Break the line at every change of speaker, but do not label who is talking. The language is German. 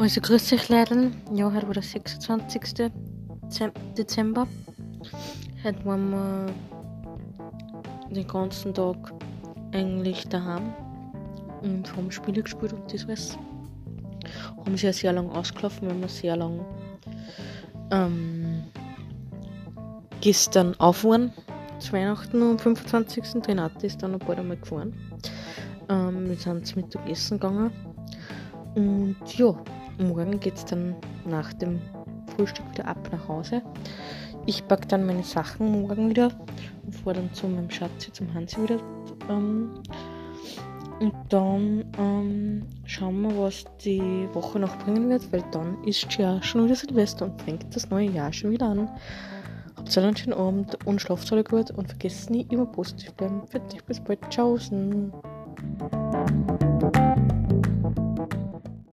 Also grüß euch Leute. Ja, heute war der 26. Dezember. Heute waren wir den ganzen Tag eigentlich daheim und haben Spiele gespielt und das alles. Haben sehr, sehr lang ausgelaufen, wir haben sehr lang ähm, gestern aufgefahren. Zu Weihnachten am 25. Renate ist dann ein paar Mal gefahren. Ähm, wir sind zum Mittagessen gegangen. Und ja, morgen geht es dann nach dem Frühstück wieder ab nach Hause. Ich packe dann meine Sachen morgen wieder und fahre dann zu meinem Schatz, zum Hansi wieder. Ähm, und dann ähm, schauen wir, was die Woche noch bringen wird, weil dann ist ja schon wieder Silvester und fängt das neue Jahr schon wieder an. Habt einen schönen Abend und schlaft alle gut und vergesst nie immer positiv bleiben. Für dich bis bald. Tschaußen.